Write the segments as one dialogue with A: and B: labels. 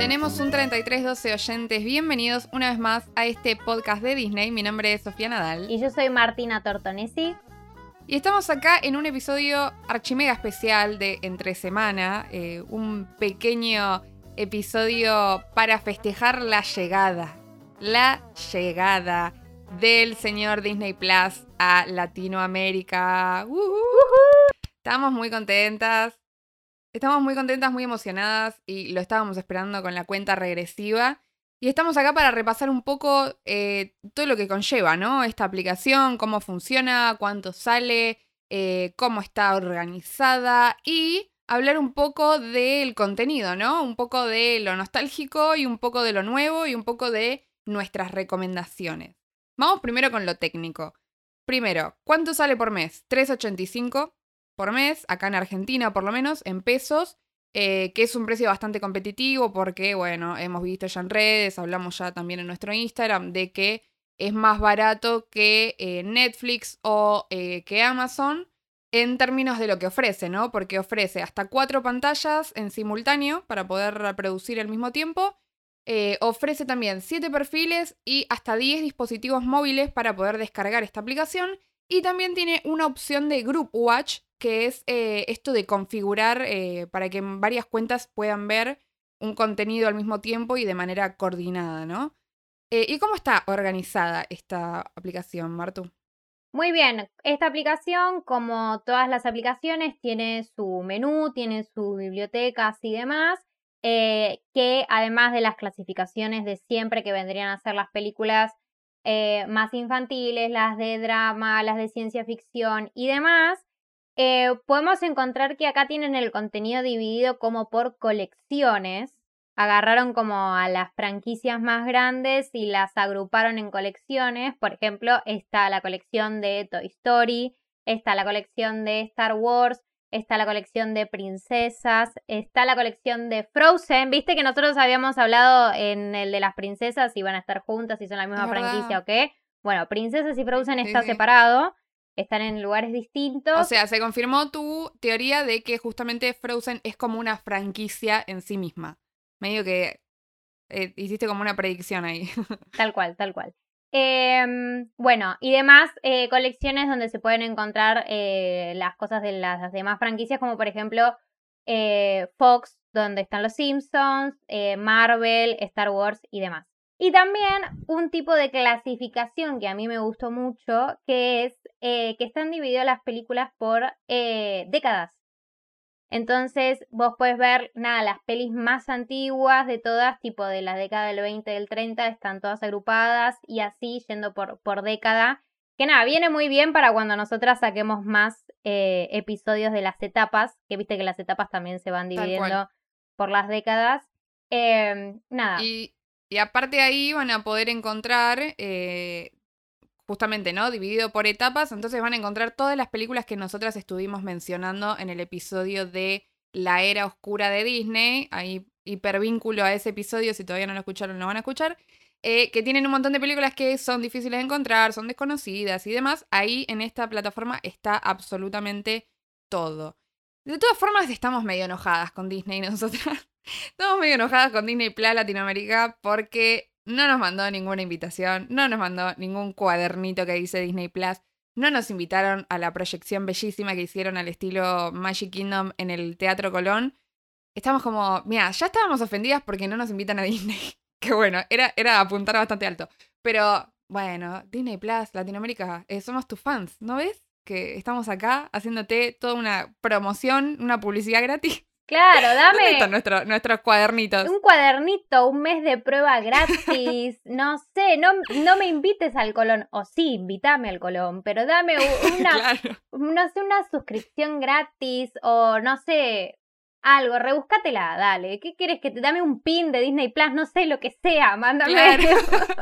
A: Tenemos un 3312 oyentes. Bienvenidos una vez más a este podcast de Disney. Mi nombre es Sofía Nadal.
B: Y yo soy Martina Tortonesi.
A: Y estamos acá en un episodio archimega especial de Entre Semana. eh, un pequeño episodio para festejar la llegada. La llegada del señor Disney Plus a Latinoamérica. ¡Ujú! Estamos muy contentas. Estamos muy contentas, muy emocionadas y lo estábamos esperando con la cuenta regresiva. Y estamos acá para repasar un poco eh, todo lo que conlleva, ¿no? Esta aplicación, cómo funciona, cuánto sale, eh, cómo está organizada y hablar un poco del contenido, ¿no? Un poco de lo nostálgico y un poco de lo nuevo y un poco de nuestras recomendaciones. Vamos primero con lo técnico. Primero, ¿cuánto sale por mes? 3.85 por mes, acá en Argentina por lo menos, en pesos, eh, que es un precio bastante competitivo porque, bueno, hemos visto ya en redes, hablamos ya también en nuestro Instagram de que es más barato que eh, Netflix o eh, que Amazon en términos de lo que ofrece, ¿no? Porque ofrece hasta cuatro pantallas en simultáneo para poder reproducir al mismo tiempo. Ofrece también siete perfiles y hasta 10 dispositivos móviles para poder descargar esta aplicación. Y también tiene una opción de Group Watch, que es eh, esto de configurar eh, para que varias cuentas puedan ver un contenido al mismo tiempo y de manera coordinada, ¿no? Eh, ¿Y cómo está organizada esta aplicación, Martu?
B: Muy bien, esta aplicación, como todas las aplicaciones, tiene su menú, tiene sus bibliotecas y demás, que además de las clasificaciones de siempre que vendrían a ser las películas eh, más infantiles, las de drama, las de ciencia ficción y demás, eh, podemos encontrar que acá tienen el contenido dividido como por colecciones. Agarraron como a las franquicias más grandes y las agruparon en colecciones. Por ejemplo, está la colección de Toy Story, está la colección de Star Wars, está la colección de princesas, está la colección de Frozen. Viste que nosotros habíamos hablado en el de las princesas si van a estar juntas, si son la misma franquicia o qué. Bueno, princesas y Frozen
A: Sí,
B: está
A: sí.
B: separado, están en lugares distintos.
A: O sea, se confirmó tu teoría de que justamente Frozen es como una franquicia en sí misma. Medio que eh, hiciste como una predicción ahí.
B: Tal cual, tal cual. Em, bueno, y demás eh, colecciones donde se pueden encontrar eh, las cosas de las demás franquicias, como por ejemplo eh, Fox, donde están los Simpsons, eh, Marvel, Star Wars y demás. Y también un tipo de clasificación que a mí me gustó mucho, que es eh, que están divididas las películas por décadas. Entonces vos puedes ver, nada, las pelis más antiguas de todas, tipo de la década del 20, del 30, están todas agrupadas y así yendo por, por década. Que nada, viene muy bien para cuando nosotras saquemos más eh, episodios de las etapas, que viste que las etapas también se van dividiendo por las décadas. Em, nada,
A: Y, y aparte de ahí van a poder encontrar, eh, justamente, ¿no? Dividido por etapas, entonces van a encontrar todas las películas que nosotras estuvimos mencionando en el episodio de La Era Oscura de Disney. Ahí hipervínculo a ese episodio, si todavía no lo escucharon, lo van a escuchar. eh, que tienen un montón de películas que son difíciles de encontrar, son desconocidas y demás. Ahí en esta plataforma está absolutamente todo. De todas formas, estamos medio enojadas con Disney nosotras. Estamos medio enojadas con Disney Plus Latinoamérica porque no nos mandó ninguna invitación, no nos mandó ningún cuadernito que dice Disney Plus, no nos invitaron a la proyección bellísima que hicieron al estilo Magic Kingdom en el Teatro Colón. Estamos como, mira, ya estábamos ofendidas porque no nos invitan a Disney. Que bueno, era, era apuntar bastante alto. Pero bueno, Disney Plus Latinoamérica, eh, somos tus fans, ¿no ves? Que estamos acá haciéndote toda una promoción, una publicidad gratis.
B: Claro,
A: ¿Dónde
B: dame
A: están nuestro- nuestros cuadernitos?
B: un cuadernito, un mes de prueba gratis, no sé, no, no me invites al Colón, o sí, invítame al Colón, pero dame una,
A: Claro.
B: no sé, una suscripción gratis o no sé, algo, rebúscatela, dale. ¿Qué quieres que te dame un pin de Disney Plus? No sé, lo que sea, mándame.
A: Claro.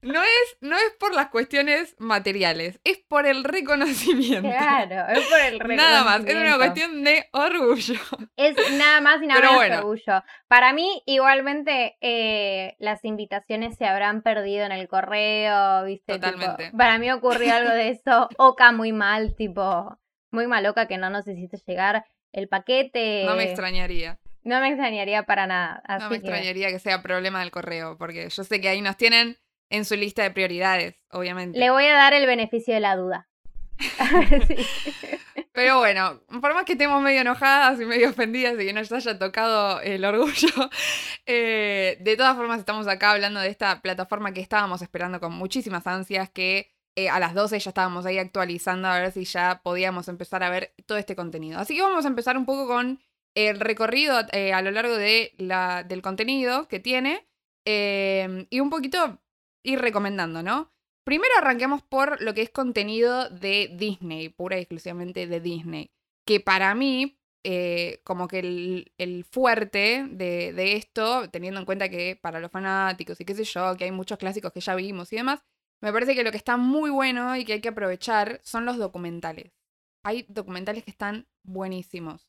A: No es, no es por las cuestiones materiales, es por el reconocimiento.
B: Claro, es por el
A: Nada más, es una
B: reconocimiento.
A: cuestión de orgullo.
B: Es nada más y nada
A: Pero
B: menos
A: bueno.
B: orgullo. Para mí, igualmente, eh, las invitaciones se habrán perdido en el correo, ¿viste? Tipo,
A: Totalmente.
B: para mí ocurrió algo de eso. Oca muy mal, tipo, muy maloca que no nos hiciste llegar el paquete.
A: No me extrañaría.
B: No me extrañaría para nada.
A: no me extrañaría que sea problema del correo, porque yo sé que ahí nos tienen en su lista de prioridades, obviamente.
B: Le voy a dar el beneficio de la duda.
A: Pero bueno, por más que estemos medio enojadas y medio ofendidas y que nos haya tocado el orgullo, eh, de todas formas estamos acá hablando de esta plataforma que estábamos esperando con muchísimas ansias, que eh, a las 12 ya estábamos ahí actualizando a ver si ya podíamos empezar a ver todo este contenido. Así que vamos a empezar un poco con el recorrido eh, a lo largo de la, del contenido que tiene y un poquito ir recomendando, ¿no? Primero arranquemos por lo que es contenido de Disney, pura y exclusivamente de Disney. Que para mí, eh, como que el, fuerte de, esto, teniendo en cuenta que para los fanáticos y qué sé yo, que hay muchos clásicos que ya vimos y demás, me parece que lo que está muy bueno y que hay que aprovechar son los documentales. Hay documentales que están buenísimos.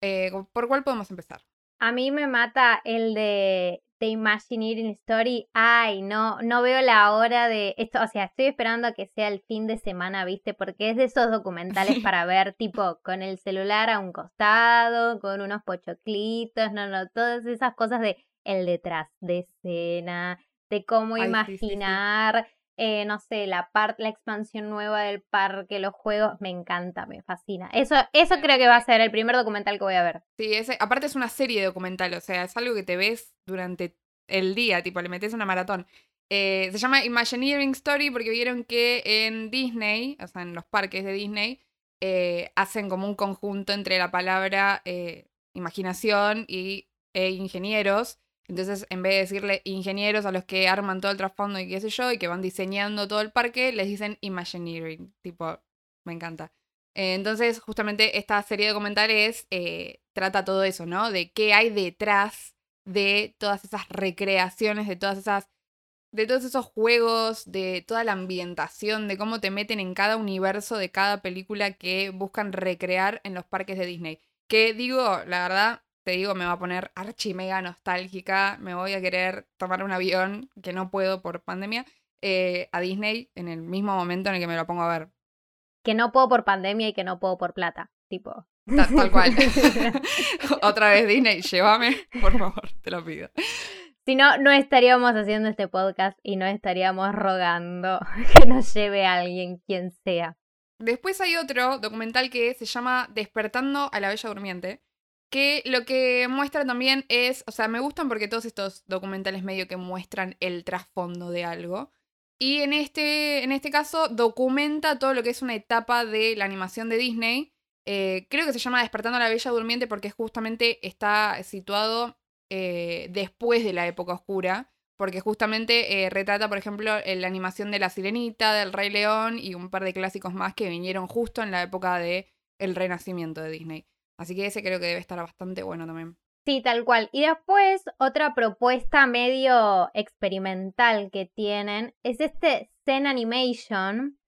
A: Eh, ¿Por cuál podemos empezar?
B: A mí me mata el de de Imagineering Story, ay, no, no veo la hora de esto, o sea, estoy esperando a que sea el fin de semana, ¿viste? Porque es de esos documentales para ver, tipo, con el celular a un costado, con unos pochoclitos, no, no, todas esas cosas de el detrás de escena, de cómo imaginar, eh, no sé, la parte, la expansión nueva del parque, los juegos, me encanta, me fascina. Eso, eso creo que va a ser el primer documental que voy a ver.
A: Sí, ese, aparte es una serie documental, o sea, es algo que te ves durante el día, tipo, le metes una maratón. Eh, se llama Imagineering Story porque vieron que en Disney, o sea, en los parques de Disney, eh, hacen como un conjunto entre la palabra imaginación y, e ingenieros. Entonces, en vez de decirle ingenieros a los que arman todo el trasfondo y qué sé yo, y que van diseñando todo el parque, les dicen Imagineering. Tipo, me encanta. Eh, entonces, justamente esta serie de comentarios eh, trata todo eso, ¿no? De qué hay detrás de todas esas recreaciones, de todas esas. de todos esos juegos, de toda la ambientación, de cómo te meten en cada universo de cada película que buscan recrear en los parques de Disney. Que digo, la verdad, te digo, me va a poner archi mega nostálgica, me voy a querer tomar un avión, que no puedo por pandemia, eh, a Disney en el mismo momento en el que me lo pongo a ver.
B: Que no puedo por pandemia y que no puedo por plata, tipo.
A: Tal, cual. Otra vez Disney, llévame, por favor, te lo pido.
B: Si no, no estaríamos haciendo este podcast y no estaríamos rogando que nos lleve a alguien, quien sea.
A: Después hay otro documental que se llama Despertando a la Bella Durmiente, que lo que muestra también es, o sea, me gustan porque todos estos documentales medio que muestran el trasfondo de algo. Y en este, en este caso documenta todo lo que es una etapa de la animación de Disney. Eh, creo que se llama Despertando a la Bella Durmiente porque justamente está situado eh, después de la época oscura. Porque justamente eh, retrata, por ejemplo, la animación de La Sirenita, del Rey León y un par de clásicos más que vinieron justo en la época de el renacimiento de Disney. Así que ese creo que debe estar bastante bueno también.
B: Sí, tal cual. Y después, otra propuesta medio experimental que tienen es este Zen Animation,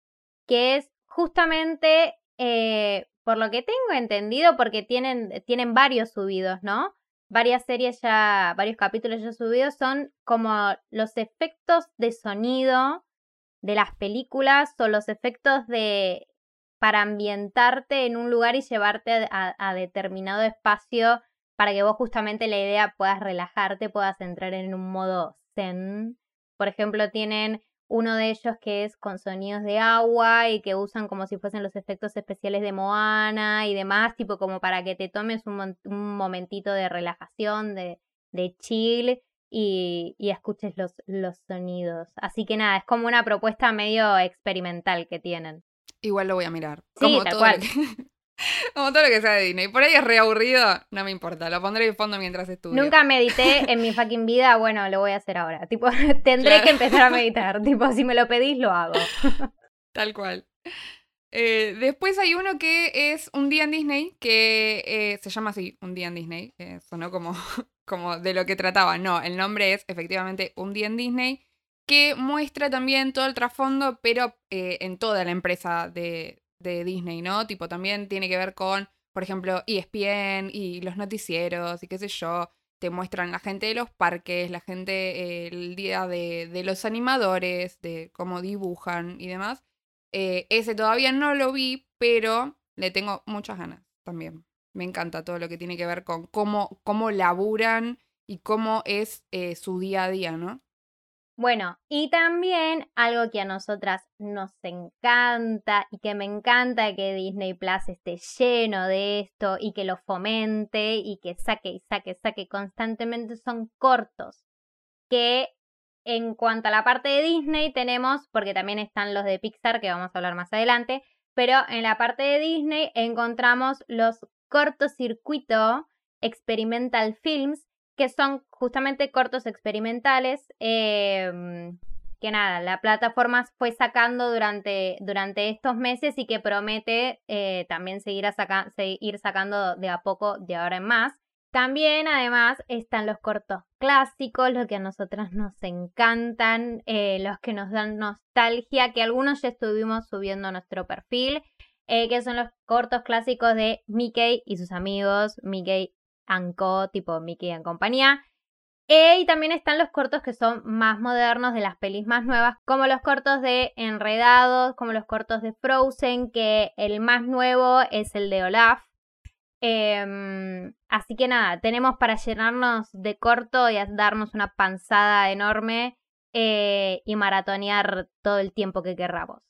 B: que es justamente, eh, por lo que tengo entendido, porque tienen, tienen varios subidos, ¿no? Varias series ya, varios capítulos ya subidos, son como los efectos de sonido de las películas o los efectos de para ambientarte en un lugar y llevarte a, determinado espacio para que vos justamente la idea puedas relajarte, puedas entrar en un modo zen. Por ejemplo, tienen uno de ellos que es con sonidos de agua y que usan como si fuesen los efectos especiales de Moana y demás, tipo como para que te tomes un, momentito de relajación, de, chill y, escuches los sonidos. Así que nada, es como una propuesta medio experimental que tienen.
A: Igual lo voy a mirar.
B: como todo Lo que,
A: como todo lo que sea de Disney. Por ahí es reaburrido, no me importa. Lo pondré de fondo mientras estudio.
B: Nunca medité en mi fucking vida. Bueno, lo voy a hacer ahora. Tipo, tendré que empezar a meditar. tipo, si me lo pedís, lo hago.
A: Tal cual. Eh, después hay uno que es Un día en Disney, que eh, se llama así, Un día en Disney. sonó como, como de lo que trataba. No, el nombre es efectivamente Un día en Disney que muestra también todo el trasfondo, pero eh, en toda la empresa de, Disney, ¿no? Tipo, también tiene que ver con, por ejemplo, ESPN y los noticieros y qué sé yo. Te muestran la gente de los parques, la gente, el día de, los animadores, de cómo dibujan y demás. Eh, ese todavía no lo vi, pero le tengo muchas ganas también. Me encanta todo lo que tiene que ver con cómo, cómo laburan y cómo es eh, su día a día, ¿no?
B: Bueno, y también algo que a nosotras nos encanta y que me encanta que Disney Plus esté lleno de esto y que lo fomente y que saque y saque, saque constantemente son cortos. Que en cuanto a la parte de Disney tenemos, porque también están los de Pixar que vamos a hablar más adelante, pero en la parte de Disney encontramos los cortocircuito experimental films que son justamente cortos experimentales em, que nada, la plataforma fue sacando durante, durante estos meses y que promete eh, también seguir, a seguir sacando de a poco de ahora en más. También, además, están los cortos clásicos, los que a nosotras nos encantan, eh, los que nos dan nostalgia, que algunos ya estuvimos subiendo a nuestro perfil, eh, que son los cortos clásicos de Mickey y sus amigos, Mickey Anco, tipo Mickey en compañía. Eh, y también están los cortos que son más modernos de las pelis más nuevas, como los cortos de Enredados, como los cortos de Frozen, que el más nuevo es el de Olaf. Em, así que nada, tenemos para llenarnos de corto y darnos una panzada enorme eh, y maratonear todo el tiempo que querramos.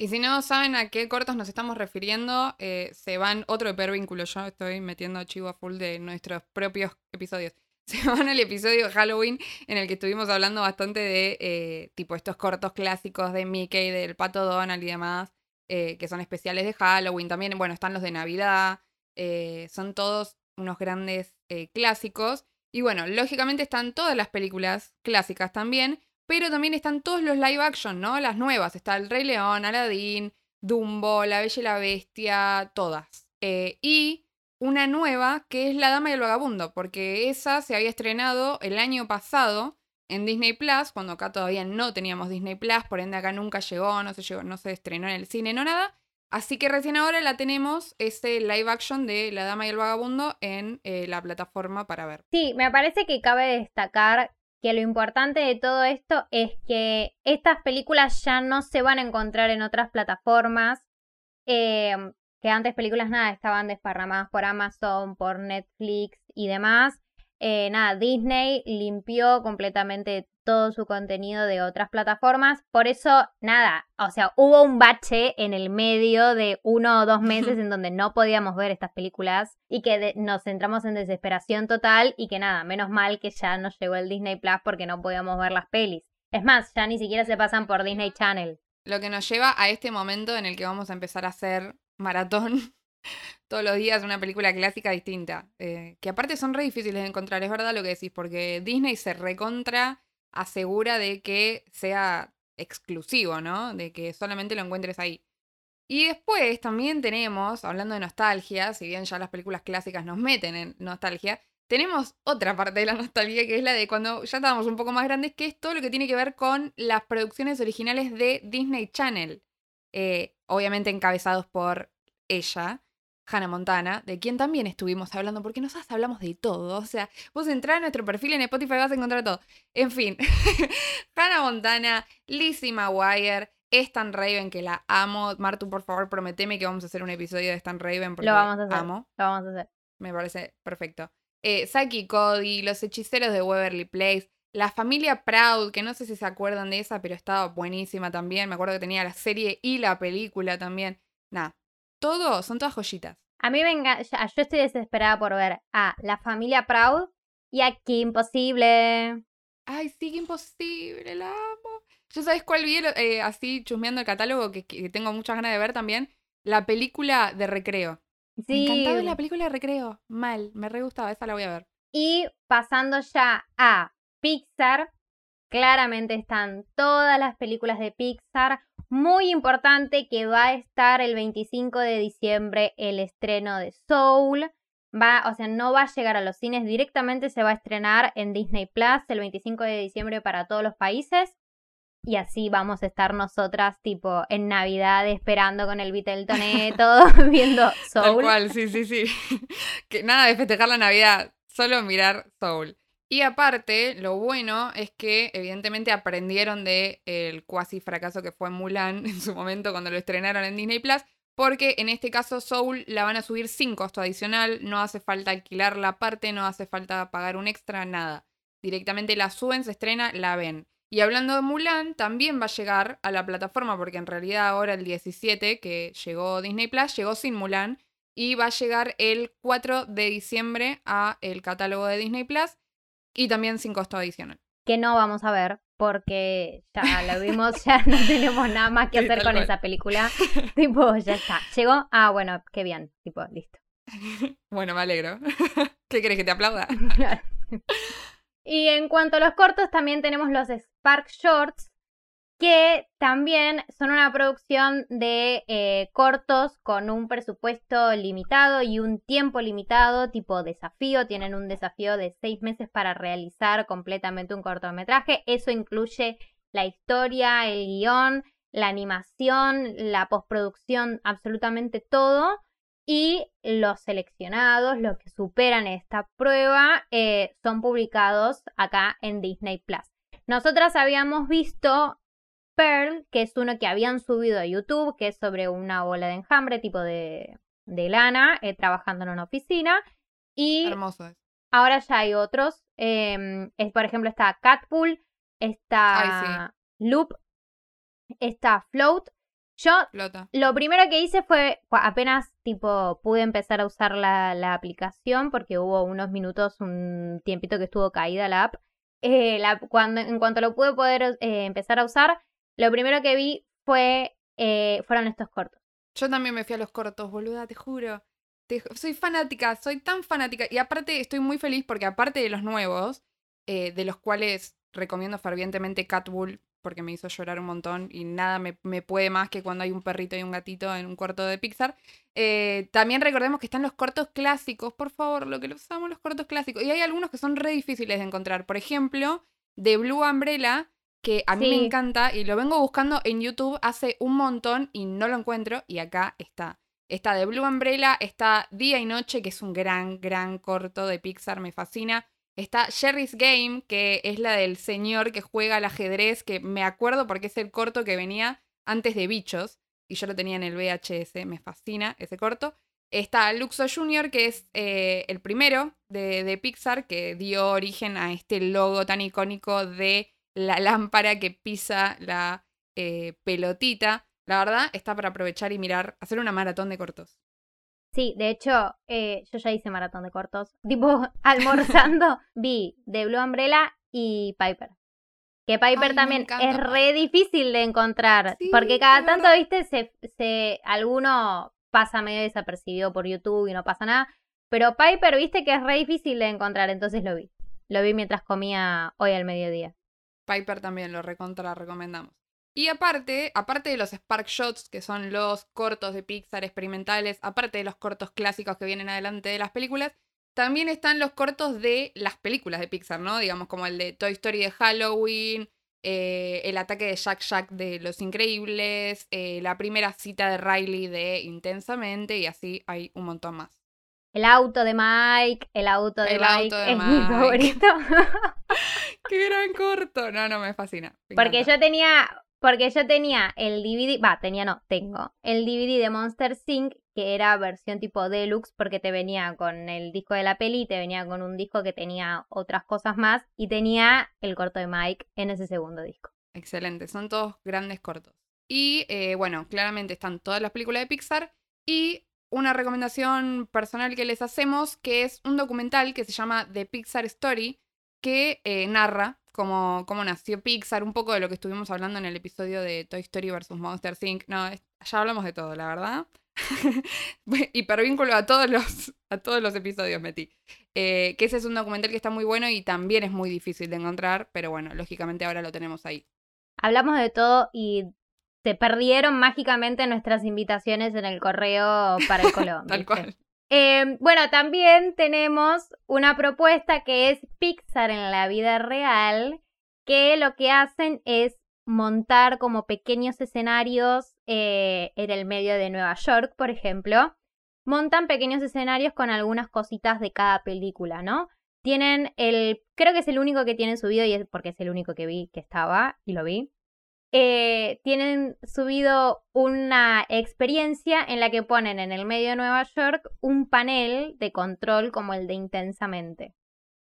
A: Y si no saben a qué cortos nos estamos refiriendo, eh, se van otro hipervínculo. Yo estoy metiendo chivo a full de nuestros propios episodios. Se van al episodio de Halloween en el que estuvimos hablando bastante de eh, tipo estos cortos clásicos de Mickey, del Pato Donald y demás, eh, que son especiales de Halloween. También, bueno, están los de Navidad. son todos unos grandes clásicos. Y bueno, lógicamente están todas las películas clásicas también. Pero también están todos los live action, ¿no? Las nuevas. Está El Rey León, Aladdin, Dumbo, La Bella y la Bestia, todas. Eh, y una nueva que es La Dama y el Vagabundo, porque esa se había estrenado el año pasado en Disney Plus, cuando acá todavía no teníamos Disney Plus, por ende acá nunca llegó, no se estrenó en el cine, no nada. Así que recién ahora la tenemos, ese live action de La Dama y el Vagabundo en eh, la plataforma para ver.
B: Sí, me parece que cabe destacar que lo importante de todo esto es que estas películas ya no se van a encontrar en otras plataformas, eh, que antes películas nada estaban desparramadas por Amazon, por Netflix y demás. Eh, nada, Disney limpió completamente todo su contenido de otras plataformas. Por eso, nada, o sea, hubo un bache en el medio de uno o dos meses en donde no podíamos ver estas películas y que nos centramos en desesperación total y que nada, menos mal que ya nos llegó el Disney Plus porque no podíamos ver las pelis. Es más, ya ni siquiera se pasan por Disney Channel.
A: Lo que nos lleva a este momento en el que vamos a empezar a hacer maratón todos los días una película clásica distinta. Eh, que aparte son re difíciles de encontrar, es verdad lo que decís, porque Disney se recontra asegura de que sea exclusivo, ¿no? De que solamente lo encuentres ahí. Y después también tenemos, hablando de nostalgia, si bien ya las películas clásicas nos meten en nostalgia, tenemos otra parte de la nostalgia que es la de cuando ya estábamos un poco más grandes, que es todo lo que tiene que ver con las producciones originales de Disney Channel. Eh, obviamente encabezados por ella, Hannah Montana, de quien también estuvimos hablando, porque nosotros hablamos de todo. O sea, vos entras a nuestro perfil en Spotify y vas a encontrar todo. En fin, Hannah Montana, Lizzie McGuire, Stan Raven, que la amo. Martu, por favor, prometeme que vamos a hacer un episodio de Stan Raven porque
B: Lo vamos a hacer.
A: amo.
B: Lo vamos a hacer.
A: Me parece perfecto. Eh, Saki Cody, Los Hechiceros de Waverly Place, La Familia Proud, que no sé si se acuerdan de esa, pero estaba buenísima también. Me acuerdo que tenía la serie y la película también. Nada, todo, son todas joyitas.
B: A mí venga, yo estoy desesperada por ver a la familia Proud y a Kim Imposible.
A: Ay, sí, Imposible, la amo. ¿Yo sabes cuál vi eh, así chusmeando el catálogo que, tengo muchas ganas de ver también? La película de recreo. Sí. Me encantaba la película de recreo. Mal, me re gustaba, esa la voy a ver.
B: Y pasando ya a Pixar, claramente están todas las películas de Pixar muy importante que va a estar el 25 de diciembre el estreno de Soul. Va, o sea, no va a llegar a los cines directamente, se va a estrenar en Disney Plus el 25 de diciembre para todos los países. Y así vamos a estar nosotras, tipo, en Navidad esperando con el Viteltoné, todo viendo Soul.
A: Tal cual, sí, sí, sí. que nada de festejar la Navidad, solo mirar Soul. Y aparte, lo bueno es que evidentemente aprendieron de el cuasi fracaso que fue Mulan en su momento cuando lo estrenaron en Disney Plus, porque en este caso Soul la van a subir sin costo adicional, no hace falta alquilar la parte, no hace falta pagar un extra, nada. Directamente la suben, se estrena, la ven. Y hablando de Mulan, también va a llegar a la plataforma, porque en realidad ahora el 17, que llegó Disney Plus, llegó sin Mulan, y va a llegar el 4 de diciembre a el catálogo de Disney Plus, y también sin costo adicional.
B: Que no vamos a ver, porque ya la vimos, ya no tenemos nada más que hacer con esa película. tipo, ya está. Llegó, ah, bueno, qué bien, tipo, listo.
A: bueno, me alegro. ¿Qué querés que te aplauda?
B: Y en cuanto a los cortos, también tenemos los Spark Shorts, que también son una producción de eh, cortos con un presupuesto limitado y un tiempo limitado, tipo desafío. Tienen un desafío de seis meses para realizar completamente un cortometraje. Eso incluye la historia, el guion, la animación, la postproducción, absolutamente todo y los seleccionados, los que superan esta prueba, eh, son publicados acá en Disney Plus. Nosotras habíamos visto Pearl, que es uno que habían subido a YouTube, que es sobre una bola de enjambre tipo de, lana, eh, trabajando en una oficina. Y
A: Hermoso
B: ahora ya hay otros. Em, es, por ejemplo, está Catpool, está Loop, está Float yo lo primero que hice fue, apenas tipo pude empezar a usar la, aplicación porque hubo unos minutos, un tiempito que estuvo caída la app. Eh, cuando, en cuanto lo pude poder eh, empezar a usar, lo primero que vi fue eh, fueron estos cortos.
A: Yo también me fui a los cortos, boluda, te juro. soy fanática, soy tan fanática. Y aparte estoy muy feliz porque aparte de los nuevos, de los cuales recomiendo fervientemente Catbull porque me hizo llorar un montón y nada me, puede más que cuando hay un perrito y un gatito en un cuarto de Pixar. Eh, también recordemos que están los cortos clásicos, por favor, lo que los usamos los cortos clásicos. Y hay algunos que son re difíciles de encontrar. Por ejemplo, de Blue Umbrella, que a mí me encanta y lo vengo buscando en YouTube hace un montón y no lo encuentro y acá está. Está de Blue Umbrella, está Día y Noche, que es un gran, gran corto de Pixar, me fascina. Está Jerry's Game, que es la del señor que juega al ajedrez, que me acuerdo porque es el corto que venía antes de Bichos, y yo lo tenía en el VHS, me fascina ese corto. Está Luxo Jr., que es eh, el primero de, Pixar, que dio origen a este logo tan icónico de la lámpara que pisa la eh, pelotita. La verdad, está para aprovechar y mirar, hacer una maratón de cortos.
B: Sí, de hecho, eh, yo ya hice maratón de cortos. Tipo, almorzando, vi de Blue Umbrella y Piper. Que Piper también es re difícil de encontrar. porque cada tanto, viste, se, se, alguno pasa medio desapercibido por YouTube y no pasa nada. Pero Piper, viste que es re difícil de encontrar, entonces lo vi. Lo vi mientras comía hoy al mediodía.
A: Piper también lo recontra recomendamos. Y aparte, aparte de los Spark Shots, que son los cortos de Pixar experimentales, aparte de los cortos clásicos que vienen adelante de las películas, también están los cortos de las películas de Pixar, ¿no? Digamos como el de Toy Story de Halloween, eh, el ataque de Jack Jack de Los Increíbles, eh, la primera cita de Riley de Intensamente y así hay un montón más.
B: El auto de Mike, el auto de Mike es mi favorito.
A: Qué gran corto. No, no, me fascina.
B: Porque yo tenía porque yo tenía el DVD, va, tenía no, tengo el DVD de Monster Sync, que era versión tipo deluxe, porque te venía con el disco de la peli, te venía con un disco que tenía otras cosas más, y tenía el corto de Mike en ese segundo disco.
A: Excelente, son todos grandes cortos. Y eh, bueno, claramente están todas las películas de Pixar. Y una recomendación personal que les hacemos, que es un documental que se llama The Pixar Story, que eh, narra cómo, nació Pixar, un poco de lo que estuvimos hablando en el episodio de Toy Story vs. Monster Inc. No, ya hablamos de todo, la verdad. Hipervínculo a todos los, a todos los episodios metí. Eh, que ese es un documental que está muy bueno y también es muy difícil de encontrar, pero bueno, lógicamente ahora lo tenemos ahí.
B: Hablamos de todo y se perdieron mágicamente nuestras invitaciones en el correo para el Colón.
A: Tal cual.
B: Em, bueno, también tenemos una propuesta que es Pixar en la vida real, que lo que hacen es montar como pequeños escenarios eh, en el medio de Nueva York, por ejemplo. Montan pequeños escenarios con algunas cositas de cada película, ¿no? Tienen el, creo que es el único que tiene subido y es porque es el único que vi que estaba y lo vi. Eh, tienen subido una experiencia en la que ponen en el medio de Nueva York un panel de control como el de Intensamente.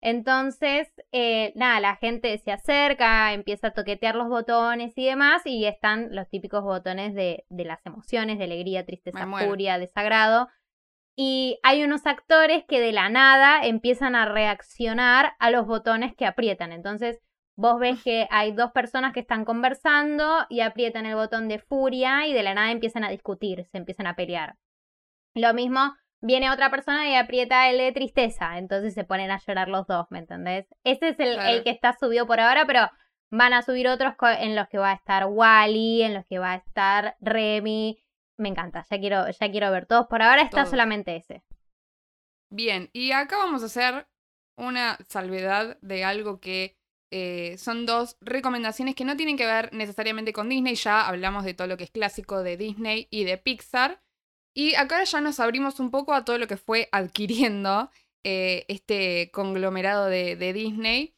B: Entonces, eh, nada, la gente se acerca, empieza a toquetear los botones y demás, y están los típicos botones de, de las emociones, de alegría, tristeza, furia, desagrado. Y hay unos actores que de la nada empiezan a reaccionar a los botones que aprietan. Entonces, vos ves que hay dos personas que están conversando y aprietan el botón de furia y de la nada empiezan a discutir, se empiezan a pelear. Lo mismo viene otra persona y aprieta el de tristeza, entonces se ponen a llorar los dos, ¿me entendés? Ese es el, que está subido por ahora, pero van a subir otros en los que va a estar Wally, en los que va a estar Remy. Me encanta, ya quiero, ya quiero ver todos. Por ahora está solamente ese.
A: Bien, y acá vamos a hacer una salvedad de algo que eh, son dos recomendaciones que no tienen que ver necesariamente con Disney. Ya hablamos de todo lo que es clásico de Disney y de Pixar. Y acá ya nos abrimos un poco a todo lo que fue adquiriendo eh, este conglomerado de, Disney.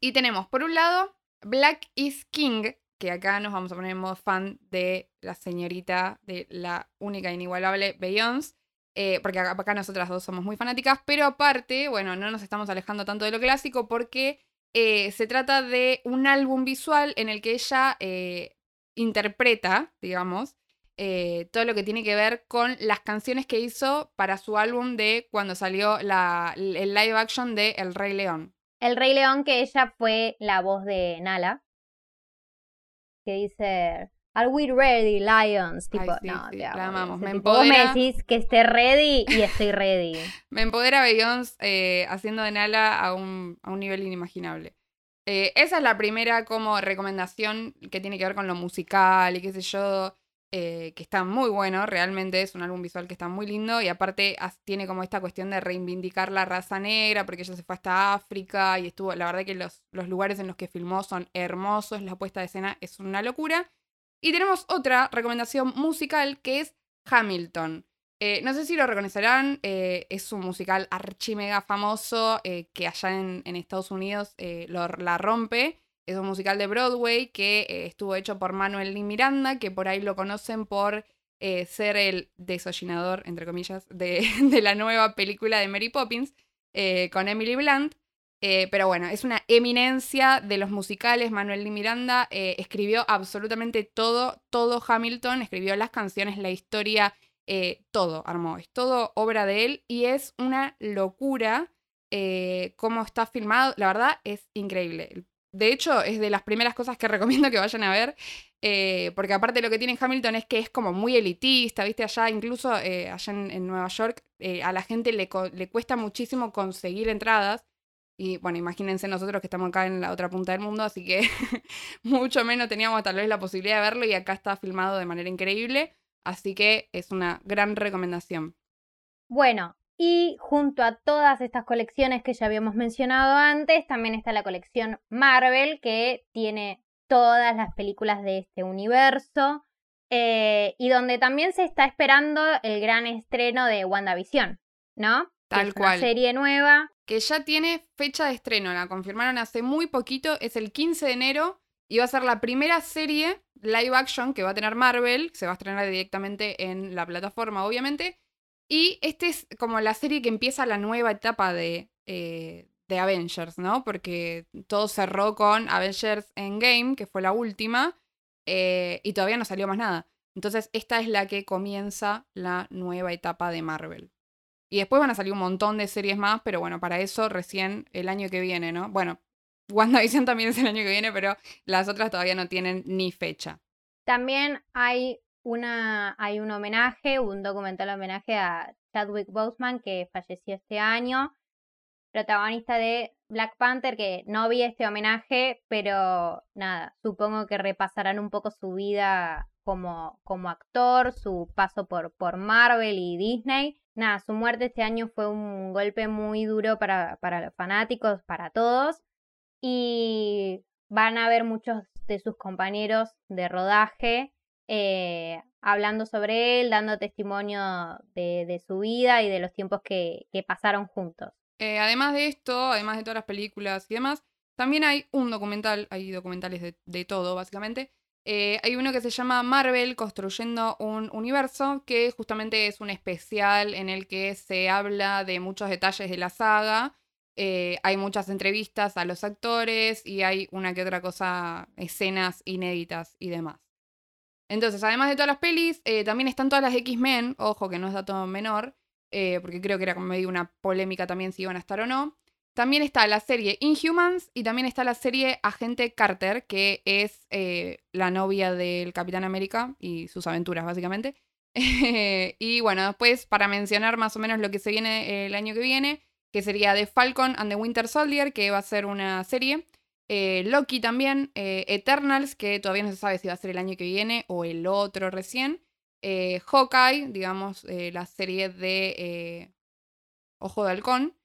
A: Y tenemos, por un lado, Black is King, que acá nos vamos a poner en modo fan de la señorita, de la única e inigualable Beyoncé. Eh, porque acá, acá, nosotras dos somos muy fanáticas, pero aparte, bueno, no nos estamos alejando tanto de lo clásico porque eh, se trata de un álbum visual en el que ella interpreta, digamos, eh, todo lo que tiene que ver con las canciones que hizo para su álbum de cuando salió la, el live action de El Rey León.
B: El Rey León, que ella fue la voz de Nala. Que dice. Are we ready, Lions? Tipo, no, la amamos. Me empodera... Vos me decís que esté ready y estoy ready.
A: me empodera Beyoncé eh, haciendo de Nala a un, a un nivel inimaginable. Eh, esa es la primera como recomendación que tiene que ver con lo musical y qué sé yo. Eh, que está muy bueno, realmente es un álbum visual que está muy lindo y aparte tiene como esta cuestión de reivindicar la raza negra porque ella se fue hasta África y estuvo, la verdad que los, los lugares en los que filmó son hermosos, la puesta de escena es una locura. Y tenemos otra recomendación musical que es Hamilton. Eh, no sé si lo reconocerán, eh, es un musical archimega famoso que allá en, Estados Unidos la rompe. Es un musical de Broadway que eh, estuvo hecho por Manuel Lee Miranda, que por ahí lo conocen por eh, ser el desollinador, entre comillas, de, la nueva película de Mary Poppins eh, con Emily Blunt. Pero bueno, es una eminencia de los musicales. Manuel Lee Miranda escribió absolutamente todo, todo Hamilton, escribió las canciones, la historia, todo armó. Es todo obra de él y es una locura cómo está filmado. La verdad es increíble. De hecho, es de las primeras cosas que recomiendo que vayan a ver, eh, porque aparte lo que tiene Hamilton es que es como muy elitista, ¿viste? Allá, incluso eh, allá en, Nueva York, eh, a la gente le, le, cuesta muchísimo conseguir entradas. Y bueno, imagínense nosotros que estamos acá en la otra punta del mundo, así que mucho menos teníamos tal vez la posibilidad de verlo y acá está filmado de manera increíble. Así que es una gran recomendación.
B: Bueno, y junto a todas estas colecciones que ya habíamos mencionado antes, también está la colección Marvel, que tiene todas las películas de este universo. Eh, y donde también se está esperando el gran estreno de WandaVision, ¿no?
A: Tal cual.
B: Una serie nueva.
A: Que ya tiene fecha de estreno, la confirmaron hace muy poquito, es el 15 de enero y va a ser la primera serie live action que va a tener Marvel, se va a estrenar directamente en la plataforma, obviamente, y esta es como la serie que empieza la nueva etapa de, eh, de Avengers, ¿no? Porque todo cerró con Avengers Endgame, que fue la última, eh, y todavía no salió más nada. Entonces, esta es la que comienza la nueva etapa de Marvel. Y después van a salir un montón de series más, pero bueno, para eso recién el año que viene, ¿no? Bueno, WandaVision también es el año que viene, pero las otras todavía no tienen ni fecha.
B: También hay una, hay un homenaje, un documental homenaje a Chadwick Boseman que falleció este año, protagonista de Black Panther, que no vi este homenaje, pero nada, supongo que repasarán un poco su vida como, como actor, su paso por, por Marvel y Disney. Nada, su muerte este año fue un golpe muy duro para, para los fanáticos, para todos. Y van a ver muchos de sus compañeros de rodaje eh, hablando sobre él, dando testimonio de, su vida y de los tiempos que, pasaron juntos.
A: Eh, además de esto, además de todas las películas y demás, También hay un documental, hay documentales de, todo, básicamente. Eh, hay uno que se llama Marvel Construyendo un Universo, que justamente es un especial en el que se habla de muchos detalles de la saga. Eh, hay muchas entrevistas a los actores y hay una que otra cosa, escenas inéditas y demás. Entonces, además de todas las pelis, eh, también están todas las X-Men, ojo que no es dato menor, porque creo que era como medio una polémica también si iban a estar o no. También está la serie Inhumans y también está la serie Agente Carter, que es eh, la novia del Capitán América y sus aventuras, básicamente. y bueno, después, para mencionar más o menos lo que se viene eh, el año que viene, que sería The Falcon and the Winter Soldier, que va a ser una serie. Eh, Loki también, Eternals, que todavía no se sabe si va a ser el año que viene o el otro recién. Hawkeye, digamos, la serie de Ojo de Halcón.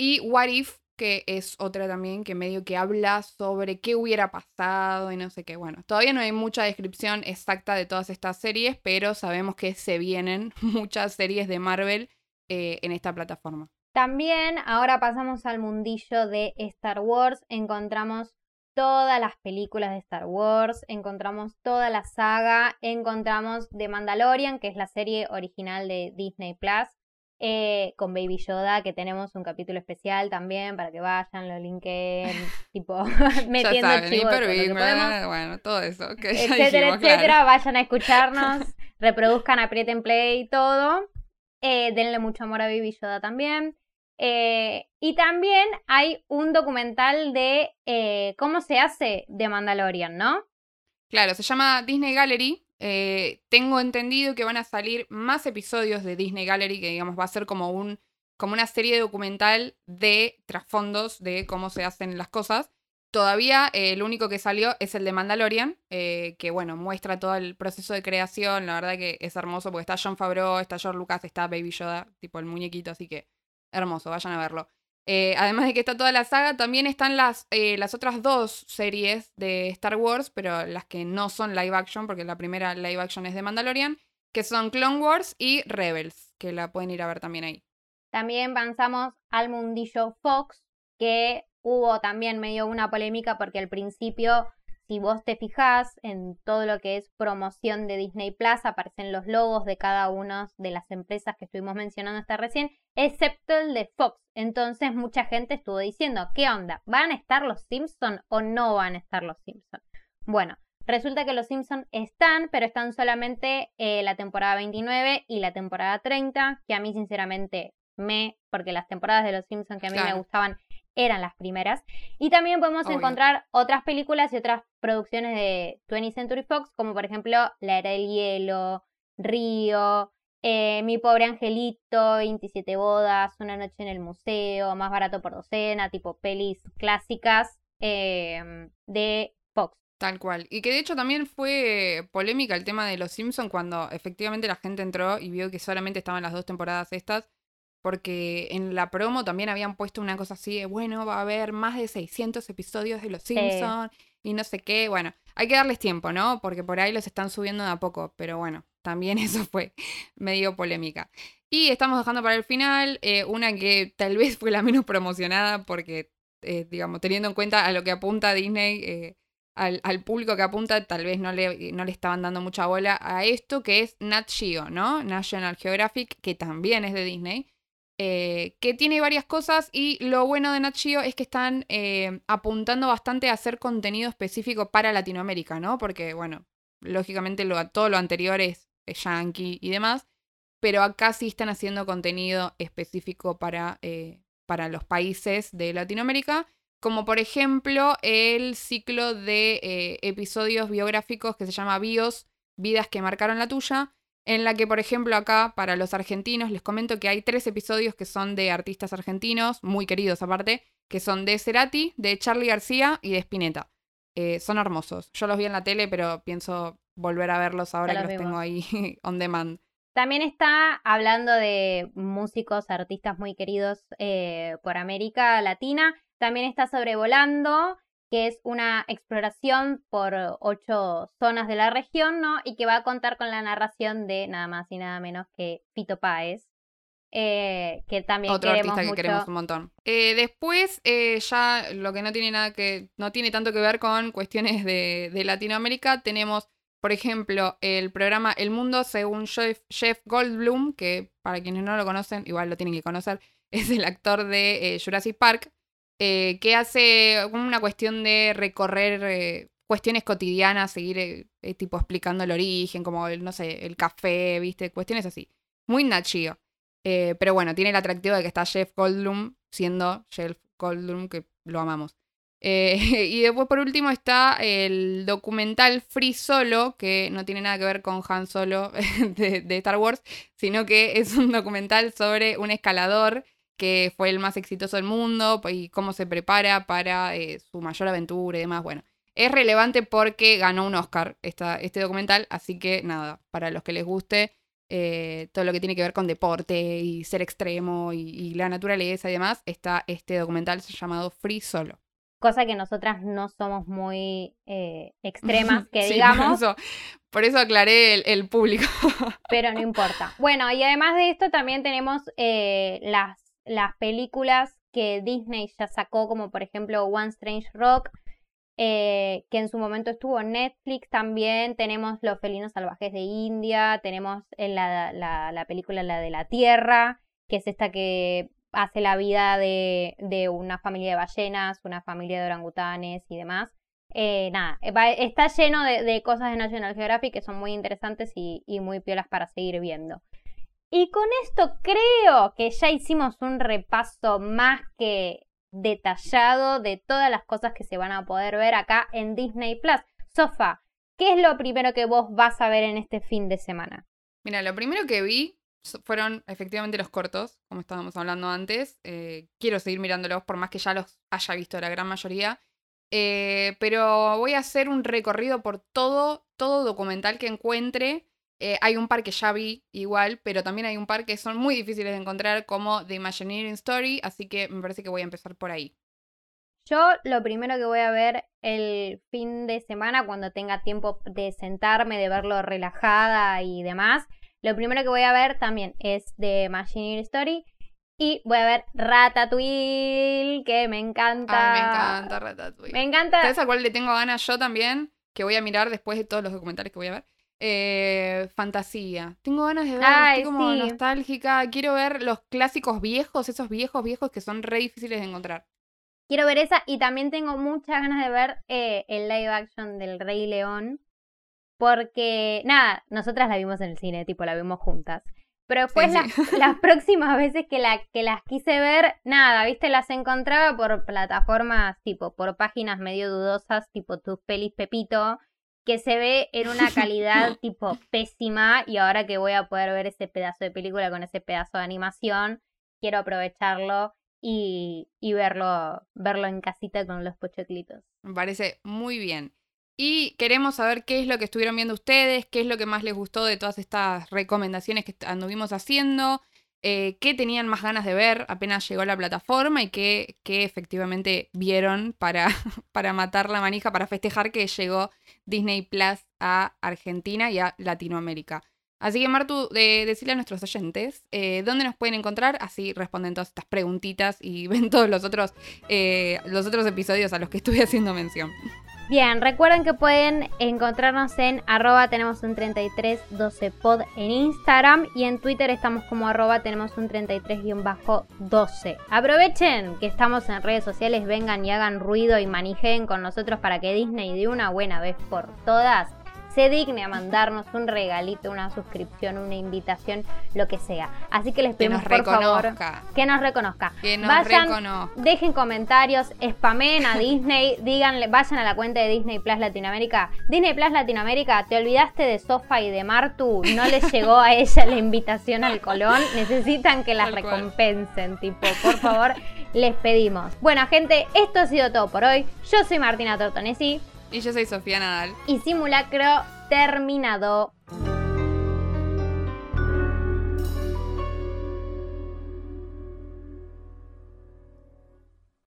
A: Y What If, que es otra también que medio que habla sobre qué hubiera pasado y no sé qué. Bueno, todavía no hay mucha descripción exacta de todas estas series, pero sabemos que se vienen muchas series de Marvel eh, en esta plataforma.
B: También ahora pasamos al mundillo de Star Wars, encontramos todas las películas de Star Wars, encontramos toda la saga, encontramos The Mandalorian, que es la serie original de Disney Plus, eh, con Baby Yoda, que tenemos un capítulo especial también para que vayan, lo linken, tipo, metiendo
A: saben, bueno, todo eso.
B: etcétera, etcétera. Vayan a escucharnos, reproduzcan, aprieten play, todo. Eh, denle mucho amor a Baby Yoda también. Eh, y también hay un documental de cómo se hace de Mandalorian, ¿no?
A: Claro, se llama Disney Gallery eh, tengo entendido que van a salir más episodios de Disney Gallery, que digamos va a ser como, un, como una serie documental de trasfondos de cómo se hacen las cosas. Todavía eh, el único que salió es el de Mandalorian, eh, que bueno, muestra todo el proceso de creación. La verdad que es hermoso porque está John Favreau, está George Lucas, está Baby Yoda, tipo el muñequito, así que hermoso, vayan a verlo. Eh, además de que está toda la saga, también están las, eh, las otras dos series de Star Wars, pero las que no son live action, porque la primera live action es de Mandalorian, que son Clone Wars y Rebels, que la pueden ir a ver también ahí.
B: También avanzamos al mundillo Fox, que hubo también medio una polémica porque al principio si vos te fijás en todo lo que es promoción de Disney Plus, aparecen los logos de cada una de las empresas que estuvimos mencionando hasta recién, excepto el de Fox. Entonces mucha gente estuvo diciendo, ¿qué onda? ¿Van a estar los Simpsons o no van a estar los Simpsons? Bueno, resulta que los Simpsons están, pero están solamente eh, la temporada 29 y la temporada 30, que a mí sinceramente me, porque las temporadas de los Simpsons que a mí me gustaban eran las primeras. Y también podemos encontrar otras películas y otras producciones de 20th Century Fox, como por ejemplo La Era del Hielo, Río, eh, Mi Pobre Angelito, 27 Bodas, Una Noche en el Museo, Más Barato por Docena, tipo pelis clásicas em, de Fox.
A: Tal cual. Y que de hecho también fue polémica el tema de Los Simpsons cuando efectivamente la gente entró y vio que solamente estaban las dos temporadas estas porque en la promo también habían puesto una cosa así de, bueno, va a haber más de 600 episodios de Los Simpsons y no sé qué. Bueno, hay que darles tiempo, ¿no? Porque por ahí los están subiendo de a poco, pero bueno, también eso fue medio polémica. Y estamos dejando para el final eh, una que tal vez fue la menos promocionada porque, eh, digamos, teniendo en cuenta a lo que apunta Disney, eh, al, al, público que apunta, tal vez no le, no le estaban dando mucha bola a esto, que es Nat Geo, ¿no? National Geographic, que también es de Disney eh, que tiene varias cosas y lo bueno de Nachio es que están eh, apuntando bastante a hacer contenido específico para Latinoamérica, ¿no? Porque, bueno, lógicamente todo lo anterior es, yankee y demás, pero acá sí están haciendo contenido específico para, eh, para los países de Latinoamérica, como por ejemplo el ciclo de episodios biográficos que se llama Bios, Vidas que marcaron la tuya, en la que, por ejemplo, acá para los argentinos les comento que hay tres episodios que son de artistas argentinos, muy queridos aparte, que son de Cerati, de Charlie García y de Spinetta. Eh, son hermosos. Yo los vi en la tele, pero pienso volver a verlos ahora que los tengo ahí on demand.
B: También está hablando de músicos, artistas muy queridos eh, por América Latina. También está sobrevolando que es una exploración por ocho zonas de la región, ¿no? Y que va a contar con la narración de nada más y nada menos que Fito Páez. eh, que también
A: Otro
B: queremos
A: artista que
B: mucho.
A: queremos un montón. Eh, después, eh, ya lo que no tiene nada que. no tiene tanto que ver con cuestiones de, de Latinoamérica, tenemos, por ejemplo, el programa El Mundo según Jeff, Jeff Goldblum, que para quienes no lo conocen, igual lo tienen que conocer, es el actor de eh, Jurassic Park, eh, que hace una cuestión de recorrer eh, cuestiones cotidianas, seguir eh, tipo explicando el origen, como el, no sé, el café, viste, cuestiones así. Muy nachío. Pero bueno, tiene el atractivo de que está Jeff Goldblum siendo Jeff Goldblum, que lo amamos. Y después, por último, está el documental Free Solo, que no tiene nada que ver con Han Solo de Star Wars, sino que es un documental sobre un escalador que fue el más exitoso del mundo y cómo se prepara para eh, su mayor aventura y demás. Bueno, es relevante porque ganó un Oscar esta, este documental, así que nada, para los que les guste eh, todo lo que tiene que ver con deporte y ser extremo y, y la naturaleza y demás, está este documental llamado Free Solo.
B: Cosa que nosotras no somos muy eh, extremas, que
A: Sí,
B: digamos,
A: Por eso, por eso aclaré el, el público.
B: pero no importa. Bueno, y además de esto también tenemos eh, las, las películas que Disney ya sacó, como por ejemplo One Strange Rock, eh, que en su momento estuvo en Netflix también. Tenemos Los Felinos Salvajes de India, tenemos en la, la, la película La de la Tierra, que es esta que hace la vida de, de una familia de ballenas, una familia de orangutanes y demás. Eh, nada, eh, está lleno de, de cosas de National Geographic que son muy interesantes y, y muy piolas para seguir viendo. Y con esto creo que ya hicimos un repaso más que detallado de todas las cosas que se van a poder ver acá en Disney Plus. Sofa, ¿qué es lo primero que vos vas a ver en este fin de semana?
A: Mira, lo primero que vi fueron efectivamente los cortos, como estábamos hablando antes. Eh, quiero seguir mirándolos, por más que ya los haya visto la gran mayoría. Eh, pero voy a hacer un recorrido por todo, todo documental que encuentre. Eh, hay un par que ya vi igual, pero también hay un par que son muy difíciles de encontrar, como The Imagineering Story, así que me parece que voy a empezar por ahí.
B: Yo lo primero que voy a ver el fin de semana, cuando tenga tiempo de sentarme, de verlo relajada y demás, lo primero que voy a ver también es de Imagineering Story y voy a ver Ratatouille, que me encanta.
A: Ay, me encanta Ratatouille.
B: Me encanta.
A: ¿Sabes a cuál le tengo ganas yo también? Que voy a mirar después de todos los documentales que voy a ver. Eh, fantasía. Tengo ganas de ver,
B: Ay,
A: estoy como
B: sí.
A: nostálgica. Quiero ver los clásicos viejos, esos viejos viejos que son re difíciles de encontrar.
B: Quiero ver esa y también tengo muchas ganas de ver eh, el live action del Rey León. Porque, nada, nosotras la vimos en el cine, tipo, la vimos juntas. Pero después
A: Sí,
B: las, las próximas veces que, la, que las quise ver, nada, viste, las encontraba por plataformas, tipo, por páginas medio dudosas, tipo tus pelis Pepito, que se ve en una calidad, tipo, pésima. Y ahora que voy a poder ver ese pedazo de película con ese pedazo de animación, quiero aprovecharlo y, y verlo, verlo en casita con los pochoclitos.
A: Me parece muy bien. Y queremos saber qué es lo que estuvieron viendo ustedes, qué es lo que más les gustó de todas estas recomendaciones que anduvimos haciendo, eh, qué tenían más ganas de ver apenas llegó la plataforma y qué, qué efectivamente vieron para, para matar la manija, para festejar que llegó Disney Plus a Argentina y a Latinoamérica. Así que Martu, de, decirle a nuestros oyentes eh, dónde nos pueden encontrar, así responden todas estas preguntitas y ven todos los otros, eh, los otros episodios a los que estuve haciendo mención.
B: Bien, recuerden que pueden encontrarnos en arroba tenemos un 3312pod en Instagram y en Twitter estamos como arroba tenemos un 33-12. Aprovechen que estamos en redes sociales, vengan y hagan ruido y manijeen con nosotros para que Disney de una buena vez por todas se digne a mandarnos un regalito, una suscripción, una invitación, lo que sea. Así que les
A: Que
B: pedimos
A: nos
B: por favor
A: reconozca.
B: que nos reconozca.
A: Que nos
B: Vayan,
A: reconozca.
B: Dejen comentarios, spamen a Disney, díganle, vayan a la cuenta de Disney Plus Latinoamérica. Disney Plus Latinoamérica, te olvidaste de Sofa y de Martu, no les llegó a ella la invitación al Colón, necesitan que las recompensen, tipo, por favor, les pedimos. Bueno, gente, esto ha sido todo por hoy. Yo soy Martina Tortonesi
A: Y yo soy Sofía Nadal.
B: y simulacro terminado.